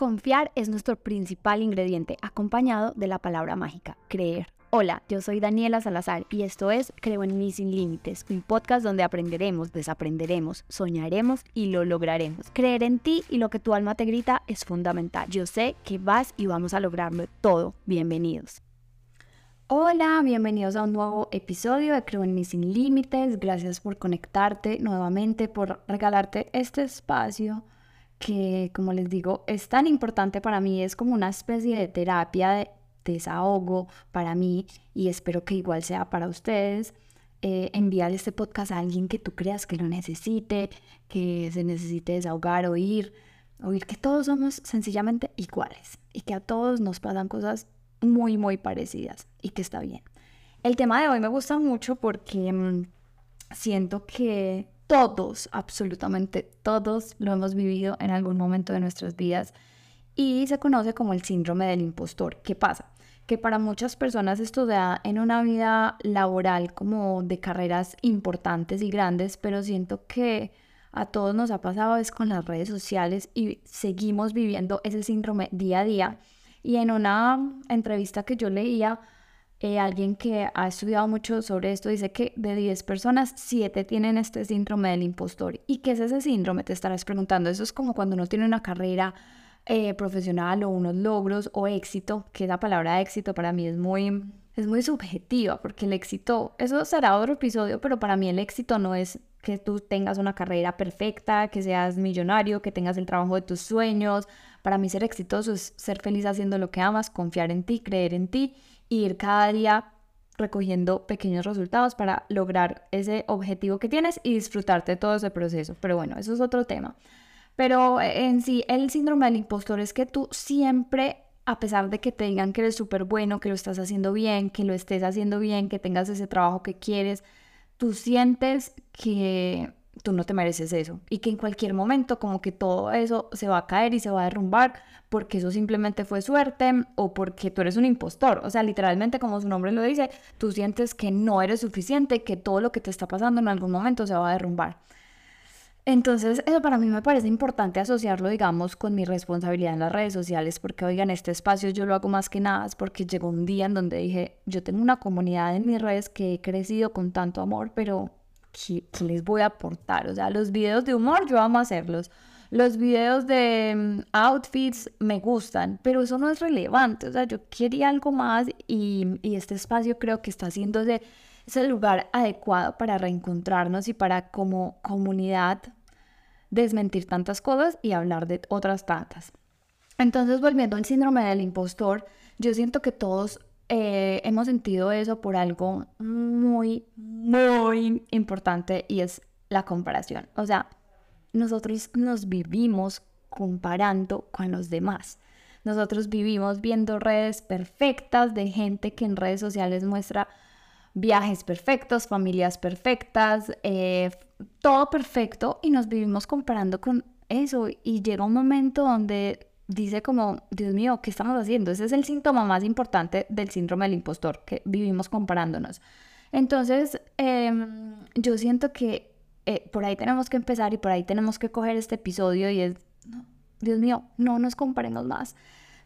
Confiar es nuestro principal ingrediente, acompañado de la palabra mágica, creer. Hola, yo soy Daniela Salazar y esto es Creo en mí sin límites, un podcast donde aprenderemos, desaprenderemos, soñaremos y lo lograremos. Creer en ti y lo que tu alma te grita es fundamental. Yo sé que vas y vamos a lograrlo todo. Bienvenidos. Hola, bienvenidos a un nuevo episodio de Creo en mí sin límites. Gracias por conectarte nuevamente, por regalarte este espacio que, como les digo, es tan importante para mí, es como una especie de terapia de desahogo para mí y espero que igual sea para ustedes. Eh, enviar este podcast a alguien que tú creas que lo necesite, que se necesite desahogar, oír, oír que todos somos sencillamente iguales y que a todos nos pasan cosas muy, muy parecidas y que está bien. El tema de hoy me gusta mucho porque mm, siento que todos, absolutamente todos lo hemos vivido en algún momento de nuestras vidas y se conoce como el síndrome del impostor. ¿Qué pasa? Que para muchas personas esto da en una vida laboral como de carreras importantes y grandes, pero siento que a todos nos ha pasado es con las redes sociales y seguimos viviendo ese síndrome día a día. Y en una entrevista que yo leía, eh, alguien que ha estudiado mucho sobre esto dice que de 10 personas, 7 tienen este síndrome del impostor. ¿Y qué es ese síndrome? Te estarás preguntando. Eso es como cuando uno tiene una carrera eh, profesional o unos logros o éxito, que la palabra éxito para mí es muy, es muy subjetiva, porque el éxito, eso será otro episodio, pero para mí el éxito no es que tú tengas una carrera perfecta, que seas millonario, que tengas el trabajo de tus sueños. Para mí ser exitoso es ser feliz haciendo lo que amas, confiar en ti, creer en ti ir cada día recogiendo pequeños resultados para lograr ese objetivo que tienes y disfrutarte de todo ese proceso. Pero bueno, eso es otro tema. Pero en sí, el síndrome del impostor es que tú siempre, a pesar de que te digan que eres súper bueno, que lo estás haciendo bien, que lo estés haciendo bien, que tengas ese trabajo que quieres, tú sientes que tú no te mereces eso y que en cualquier momento como que todo eso se va a caer y se va a derrumbar porque eso simplemente fue suerte o porque tú eres un impostor. O sea, literalmente como su nombre lo dice, tú sientes que no eres suficiente, que todo lo que te está pasando en algún momento se va a derrumbar. Entonces, eso para mí me parece importante asociarlo, digamos, con mi responsabilidad en las redes sociales, porque, oigan, este espacio yo lo hago más que nada, es porque llegó un día en donde dije, yo tengo una comunidad en mis redes que he crecido con tanto amor, pero ¿qué, les voy a aportar? O sea, los videos de humor yo amo hacerlos. Los videos de mm, outfits me gustan, pero eso no es relevante. O sea, yo quería algo más y, este espacio creo que está haciendo ese, ese lugar adecuado para reencontrarnos y para como comunidad desmentir tantas cosas y hablar de otras tantas. Entonces, volviendo al síndrome del impostor, yo siento que todos eh, hemos sentido eso por algo muy, muy importante y es la comparación. O sea, nosotros nos vivimos comparando con los demás. Nosotros vivimos viendo redes perfectas de gente que en redes sociales muestra viajes perfectos, familias perfectas, eh, todo perfecto y nos vivimos comparando con eso y llega un momento donde dice como, Dios mío, ¿qué estamos haciendo? Ese es el síntoma más importante del síndrome del impostor, que vivimos comparándonos. Entonces, em, yo siento que eh, por ahí tenemos que empezar y por ahí tenemos que coger este episodio y es, Dios mío, no nos comparemos más.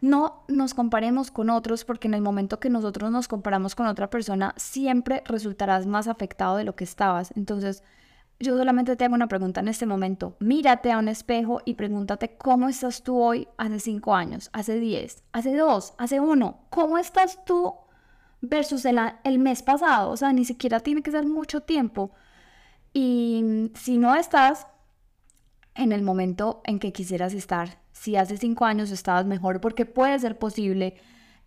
No nos comparemos con otros porque en el momento que nosotros nos comparamos con otra persona, siempre resultarás más afectado de lo que estabas. Entonces, yo solamente te hago una pregunta en este momento. Mírate a un espejo y pregúntate cómo estás tú hoy hace cinco años, hace diez, hace dos, hace uno. ¿Cómo estás tú versus el, el mes pasado? O sea, ni siquiera tiene que ser mucho tiempo. Y si no estás en el momento en que quisieras estar, si hace cinco años estabas mejor, porque puede ser posible,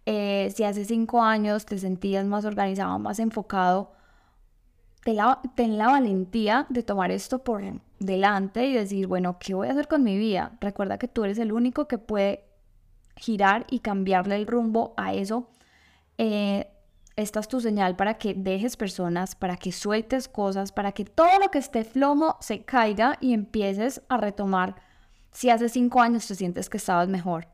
eh, si hace cinco años te sentías más organizado, más enfocado, ten la, valentía de tomar esto por delante y decir, bueno, ¿qué voy a hacer con mi vida? Recuerda que tú eres el único que puede girar y cambiarle el rumbo a eso. Eh, esta es tu señal para que dejes personas, para que sueltes cosas, para que todo lo que esté flojo se caiga y empieces a retomar. Si hace cinco años te sientes que estabas mejor,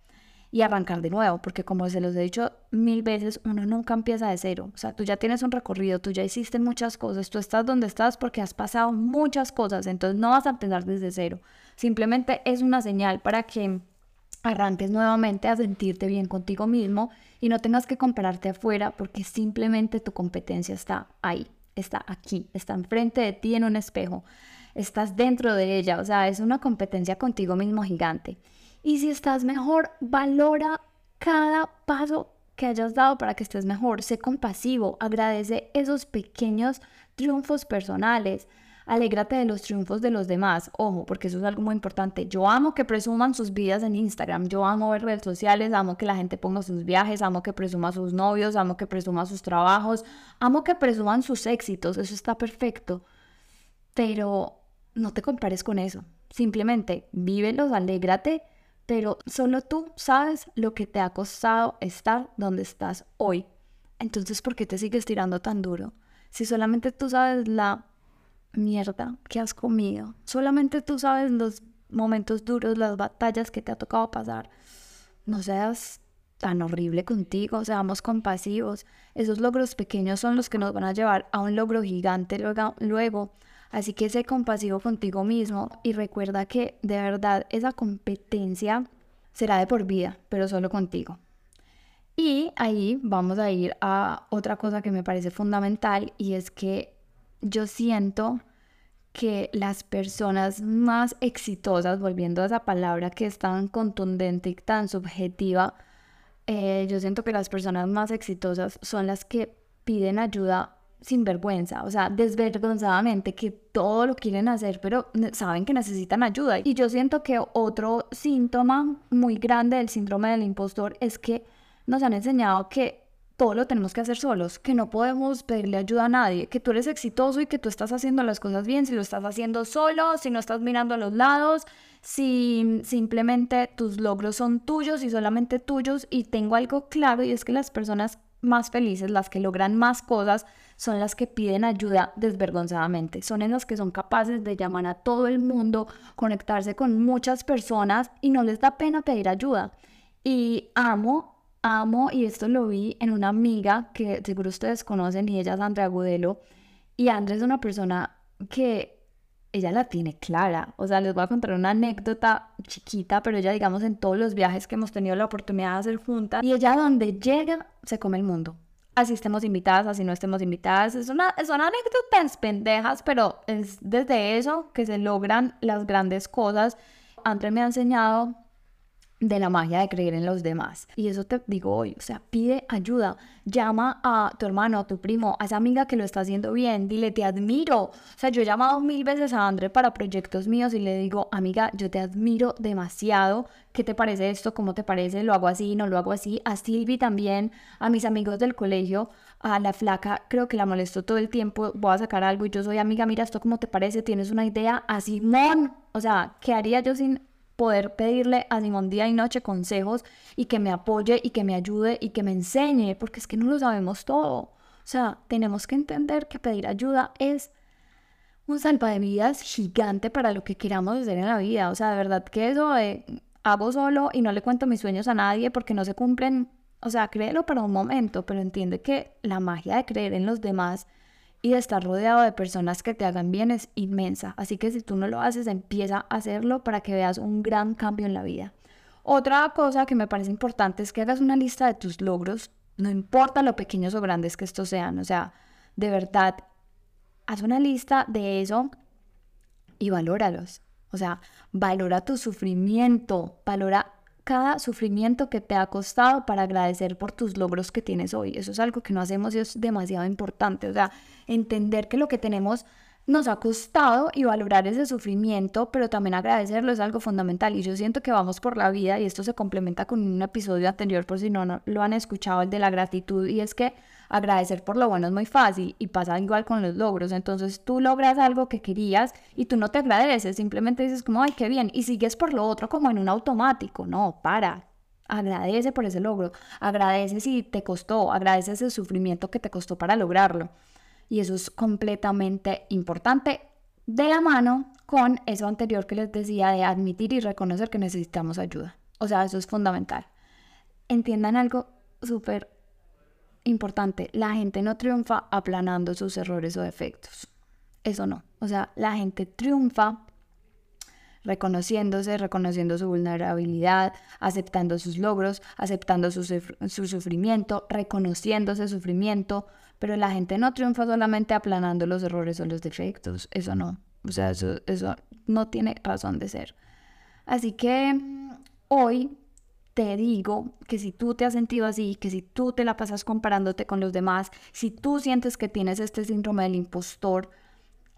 y arrancar de nuevo, porque como se los he dicho mil veces, uno nunca empieza de cero. O sea, tú ya tienes un recorrido, tú ya hiciste muchas cosas, tú estás donde estás porque has pasado muchas cosas, entonces no vas a empezar desde cero. Simplemente es una señal para que arranques nuevamente a sentirte bien contigo mismo y no tengas que compararte afuera porque simplemente tu competencia está ahí, está aquí, está enfrente de ti en un espejo, estás dentro de ella, o sea, es una competencia contigo mismo gigante. Y si estás mejor, valora cada paso que hayas dado para que estés mejor, sé compasivo, agradece esos pequeños triunfos personales, alégrate de los triunfos de los demás. Ojo, porque eso es algo muy importante. Yo amo que presuman sus vidas en Instagram. Yo amo ver redes sociales, amo que la gente ponga sus viajes, amo que presuma sus novios, amo que presuma sus trabajos, amo que presuman sus éxitos. Eso está perfecto. Pero no te compares con eso. Simplemente vívelos, alégrate, pero solo tú sabes lo que te ha costado estar donde estás hoy. Entonces, ¿por qué te sigues tirando tan duro? Si solamente tú sabes la mierda que has comido. Solamente tú sabes los momentos duros, las batallas que te ha tocado pasar. No seas tan horrible contigo, seamos compasivos. Esos logros pequeños son los que nos van a llevar a un logro gigante luego. Así que sé compasivo contigo mismo y recuerda que de verdad esa competencia será de por vida, pero solo contigo. Y ahí vamos a ir a otra cosa que me parece fundamental y es que yo siento que las personas más exitosas, volviendo a esa palabra que es tan contundente y tan subjetiva, eh, yo siento que las personas más exitosas son las que piden ayuda sin vergüenza, o sea, desvergonzadamente, que todo lo quieren hacer, pero saben que necesitan ayuda. Y yo siento que otro síntoma muy grande del síndrome del impostor es que nos han enseñado que todo lo tenemos que hacer solos, que no podemos pedirle ayuda a nadie, que tú eres exitoso y que tú estás haciendo las cosas bien, si lo estás haciendo solo, si no estás mirando a los lados, si simplemente tus logros son tuyos y solamente tuyos. Y tengo algo claro y es que las personas más felices, las que logran más cosas, son las que piden ayuda desvergonzadamente. Son en las que son capaces de llamar a todo el mundo, conectarse con muchas personas y no les da pena pedir ayuda. Y amo amo, y esto lo vi en una amiga que seguro ustedes conocen, y ella es Andrea Gudelo, y Andrea es una persona que ella la tiene clara. O sea, les voy a contar una anécdota chiquita, pero ella, digamos, en todos los viajes que hemos tenido la oportunidad de hacer juntas, y ella donde llega, se come el mundo. Así estemos invitadas, así no estemos invitadas. Es una, son anécdotas pendejas, pero es desde eso que se logran las grandes cosas. Andrea me ha enseñado de la magia de creer en los demás. Y eso te digo hoy, o sea, pide ayuda, llama a tu hermano, a tu primo, a esa amiga que lo está haciendo bien, dile, te admiro. O sea, yo he llamado mil veces a André para proyectos míos y le digo, amiga, yo te admiro demasiado, ¿qué te parece esto? ¿Cómo te parece? ¿Lo hago así? ¿No lo hago así? A Silvi también, a mis amigos del colegio, a la flaca, creo que la molesto todo el tiempo, voy a sacar algo y yo soy amiga, mira esto cómo te parece, tienes una idea, a Simón, o sea, ¿qué haría yo sin poder pedirle a Simón día y noche consejos y que me apoye y que me ayude y que me enseñe, porque es que no lo sabemos todo. O sea, tenemos que entender que pedir ayuda es un salvavidas gigante para lo que queramos hacer en la vida. O sea, de verdad que eso de hago solo y no le cuento mis sueños a nadie porque no se cumplen. O sea, créelo para un momento, pero entiende que la magia de creer en los demás y estar rodeado de personas que te hagan bien es inmensa. Así que si tú no lo haces, empieza a hacerlo para que veas un gran cambio en la vida. Otra cosa que me parece importante es que hagas una lista de tus logros, no importa lo pequeños o grandes que estos sean, o sea, de verdad, haz una lista de eso y valóralos. O sea, valora tu sufrimiento, valora cada sufrimiento que te ha costado para agradecer por tus logros que tienes hoy. Eso es algo que no hacemos y es demasiado importante. O sea, entender que lo que tenemos nos ha costado y valorar ese sufrimiento, pero también agradecerlo es algo fundamental. Y yo siento que vamos por la vida y esto se complementa con un episodio anterior por si no, lo han escuchado, el de la gratitud, y es que agradecer por lo bueno es muy fácil y pasa igual con los logros. Entonces tú logras algo que querías y tú no te agradeces, simplemente dices como, ay, qué bien, y sigues por lo otro como en un automático. No, para. Agradece por ese logro, agradece si te costó, agradece ese sufrimiento que te costó para lograrlo. Y eso es completamente importante de la mano con eso anterior que les decía de admitir y reconocer que necesitamos ayuda. O sea, eso es fundamental. Entiendan algo súper importante, la gente no triunfa aplanando sus errores o defectos. Eso no. O sea, la gente triunfa reconociéndose, reconociendo su vulnerabilidad, aceptando sus logros, aceptando su, su sufrimiento, reconociéndose sufrimiento, pero la gente no triunfa solamente aplanando los errores o los defectos, eso no, o sea, eso, eso no tiene razón de ser. Así que mm, hoy te digo que si tú te has sentido así, que si tú te la pasas comparándote con los demás, si tú sientes que tienes este síndrome del impostor,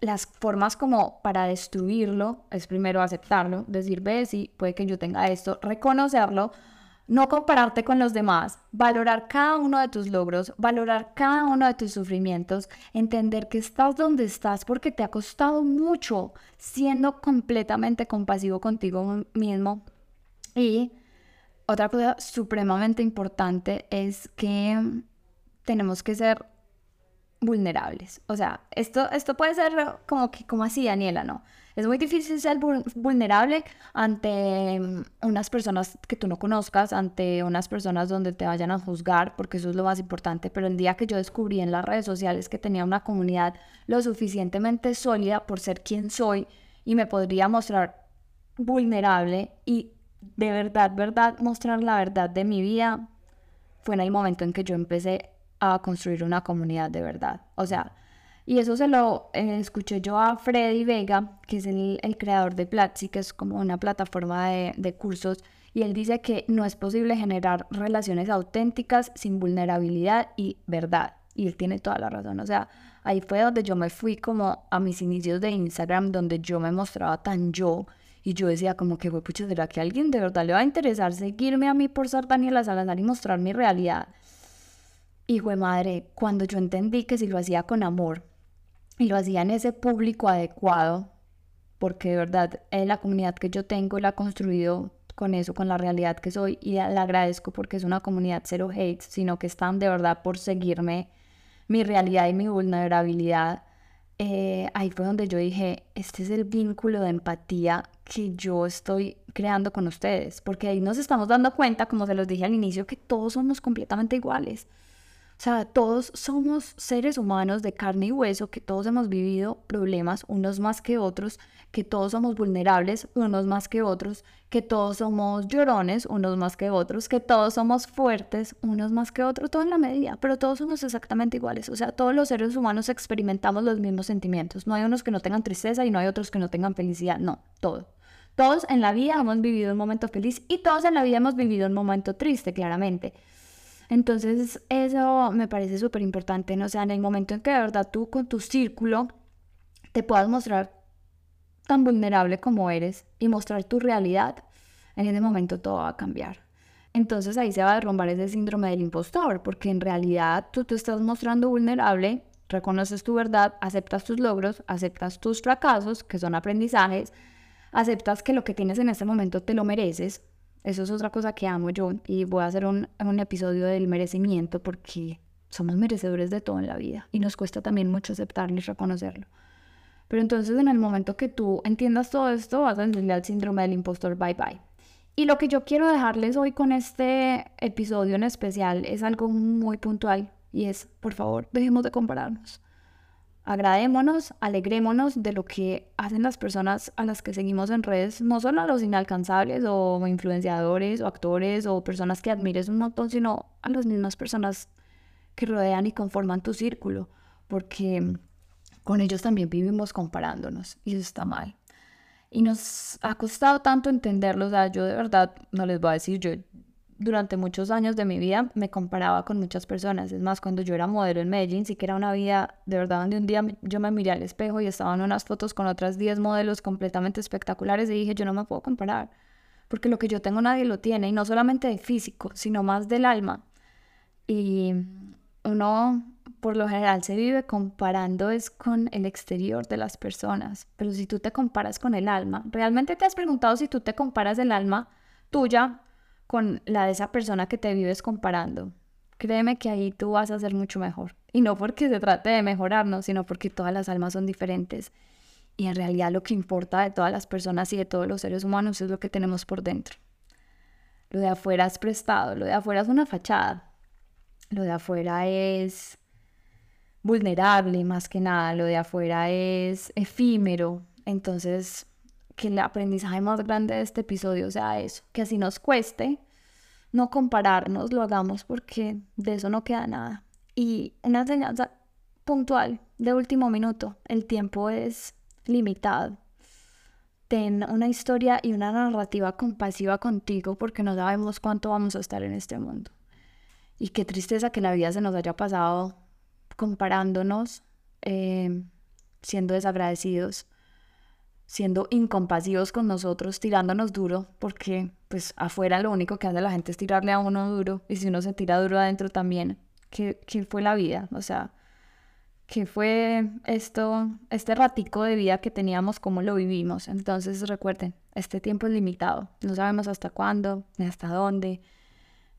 las formas como para destruirlo es primero aceptarlo, decir, ve, sí, puede que yo tenga esto, reconocerlo, no compararte con los demás, valorar cada uno de tus logros, valorar cada uno de tus sufrimientos, entender que estás donde estás porque te ha costado mucho, siendo completamente compasivo contigo mismo. Y otra cosa supremamente importante es que tenemos que ser vulnerables. O sea, esto, esto puede ser como que, como así, Daniela, ¿no? Es muy difícil ser vulnerable ante mm, unas personas que tú no conozcas, ante unas personas donde te vayan a juzgar, porque eso es lo más importante. Pero el día que yo descubrí en las redes sociales que tenía una comunidad lo suficientemente sólida por ser quien soy y me podría mostrar vulnerable y de verdad, verdad, mostrar la verdad de mi vida fue en el momento en que yo empecé a construir una comunidad de verdad. O sea, y eso se lo eh, escuché yo a Freddy Vega, que es el, creador de Platzi, que es como una plataforma de, de cursos, y él dice que no es posible generar relaciones auténticas sin vulnerabilidad y verdad. Y él tiene toda la razón. O sea, ahí fue donde yo me fui como a mis inicios de Instagram, donde yo me mostraba tan yo y yo decía como que, pucha, ¿será que alguien de verdad le va a interesar seguirme a mí por ser Daniela Salazar y mostrar mi realidad? Hijo de madre, cuando yo entendí que si lo hacía con amor y lo hacía en ese público adecuado, porque de verdad eh, la comunidad que yo tengo la he construido con eso, con la realidad que soy y la agradezco porque es una comunidad cero hate, sino que están de verdad por seguirme mi realidad y mi vulnerabilidad eh, ahí fue donde yo dije, este es el vínculo de empatía que yo estoy creando con ustedes, porque ahí nos estamos dando cuenta, como se los dije al inicio, que todos somos completamente iguales. O sea, todos somos seres humanos de carne y hueso, que todos hemos vivido problemas, unos más que otros, que todos somos vulnerables, unos más que otros, que todos somos llorones, unos más que otros, que todos somos fuertes, unos más que otros, todo en la medida, pero todos somos exactamente iguales. O sea, todos los seres humanos experimentamos los mismos sentimientos. No hay unos que no tengan tristeza y no hay otros que no tengan felicidad. No, todo. Todos en la vida hemos vivido un momento feliz y todos en la vida hemos vivido un momento triste, claramente. Entonces, eso me parece súper importante, ¿no? O sea, en el momento en que de verdad tú con tu círculo te puedas mostrar tan vulnerable como eres y mostrar tu realidad, en ese momento todo va a cambiar. Entonces ahí se va a derrumbar ese síndrome del impostor, porque en realidad tú te estás mostrando vulnerable, reconoces tu verdad, aceptas tus logros, aceptas tus fracasos, que son aprendizajes, aceptas que lo que tienes en este momento te lo mereces, eso es otra cosa que amo yo y voy a hacer un, un episodio del merecimiento porque somos merecedores de todo en la vida y nos cuesta también mucho aceptarlo y reconocerlo. Pero entonces en el momento que tú entiendas todo esto, vas a entender al síndrome del impostor bye bye. Y lo que yo quiero dejarles hoy con este episodio en especial es algo muy puntual y es, por favor, dejemos de compararnos. Agradémonos, alegrémonos de lo que hacen las personas a las que seguimos en redes, no solo a los inalcanzables o influenciadores o actores o personas que admires un montón, sino a las mismas personas que rodean y conforman tu círculo, porque con ellos también vivimos comparándonos y eso está mal. Y nos ha costado tanto entenderlo, o sea, yo de verdad no les voy a decir, yo durante muchos años de mi vida me comparaba con muchas personas. Es más, cuando yo era modelo en Medellín, sí que era una vida de verdad donde un día yo me miré al espejo y estaban unas fotos con otras 10 modelos completamente espectaculares y dije, yo no me puedo comparar, porque lo que yo tengo nadie lo tiene, y no solamente de físico, sino más del alma. Y uno por lo general se vive comparando es con el exterior de las personas, pero si tú te comparas con el alma, ¿realmente te has preguntado si tú te comparas el alma tuya con la de esa persona que te vives comparando, créeme que ahí tú vas a ser mucho mejor. Y no porque se trate de mejorarnos, sino porque todas las almas son diferentes. Y en realidad lo que importa de todas las personas y de todos los seres humanos es lo que tenemos por dentro. Lo de afuera es prestado, lo de afuera es una fachada. Lo de afuera es vulnerable más que nada, lo de afuera es efímero. Entonces, que el aprendizaje más grande de este episodio sea eso, que así nos cueste no compararnos, lo hagamos porque de eso no queda nada. Y una enseñanza puntual de último minuto, el tiempo es limitado. Ten una historia y una narrativa compasiva contigo porque no sabemos cuánto vamos a estar en este mundo. Y qué tristeza que la vida se nos haya pasado comparándonos, eh, siendo desagradecidos, siendo incompasivos con nosotros, tirándonos duro, porque pues afuera lo único que hace la gente es tirarle a uno duro, y si uno se tira duro adentro también, ¿qué, qué fue la vida? O sea, ¿qué fue esto, este ratico de vida que teníamos, cómo lo vivimos? Entonces recuerden, este tiempo es limitado, no sabemos hasta cuándo, ni hasta dónde,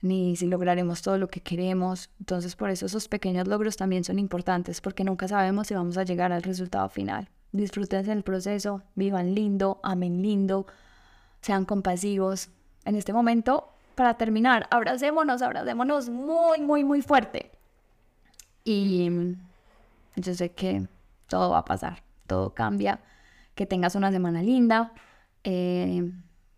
ni si lograremos todo lo que queremos. Entonces por eso esos pequeños logros también son importantes, porque nunca sabemos si vamos a llegar al resultado final. Disfruten el proceso, vivan lindo, amen lindo, sean compasivos. En este momento, para terminar, abracémonos, abracémonos muy, muy, muy fuerte. Y yo sé que todo va a pasar, todo cambia. Que tengas una semana linda. Eh,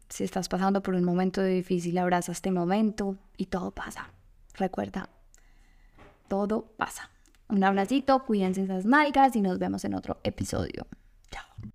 si estás pasando por un momento difícil, abraza este momento y todo pasa. Recuerda, todo pasa. Un abracito, cuídense esas nalgas y nos vemos en otro episodio.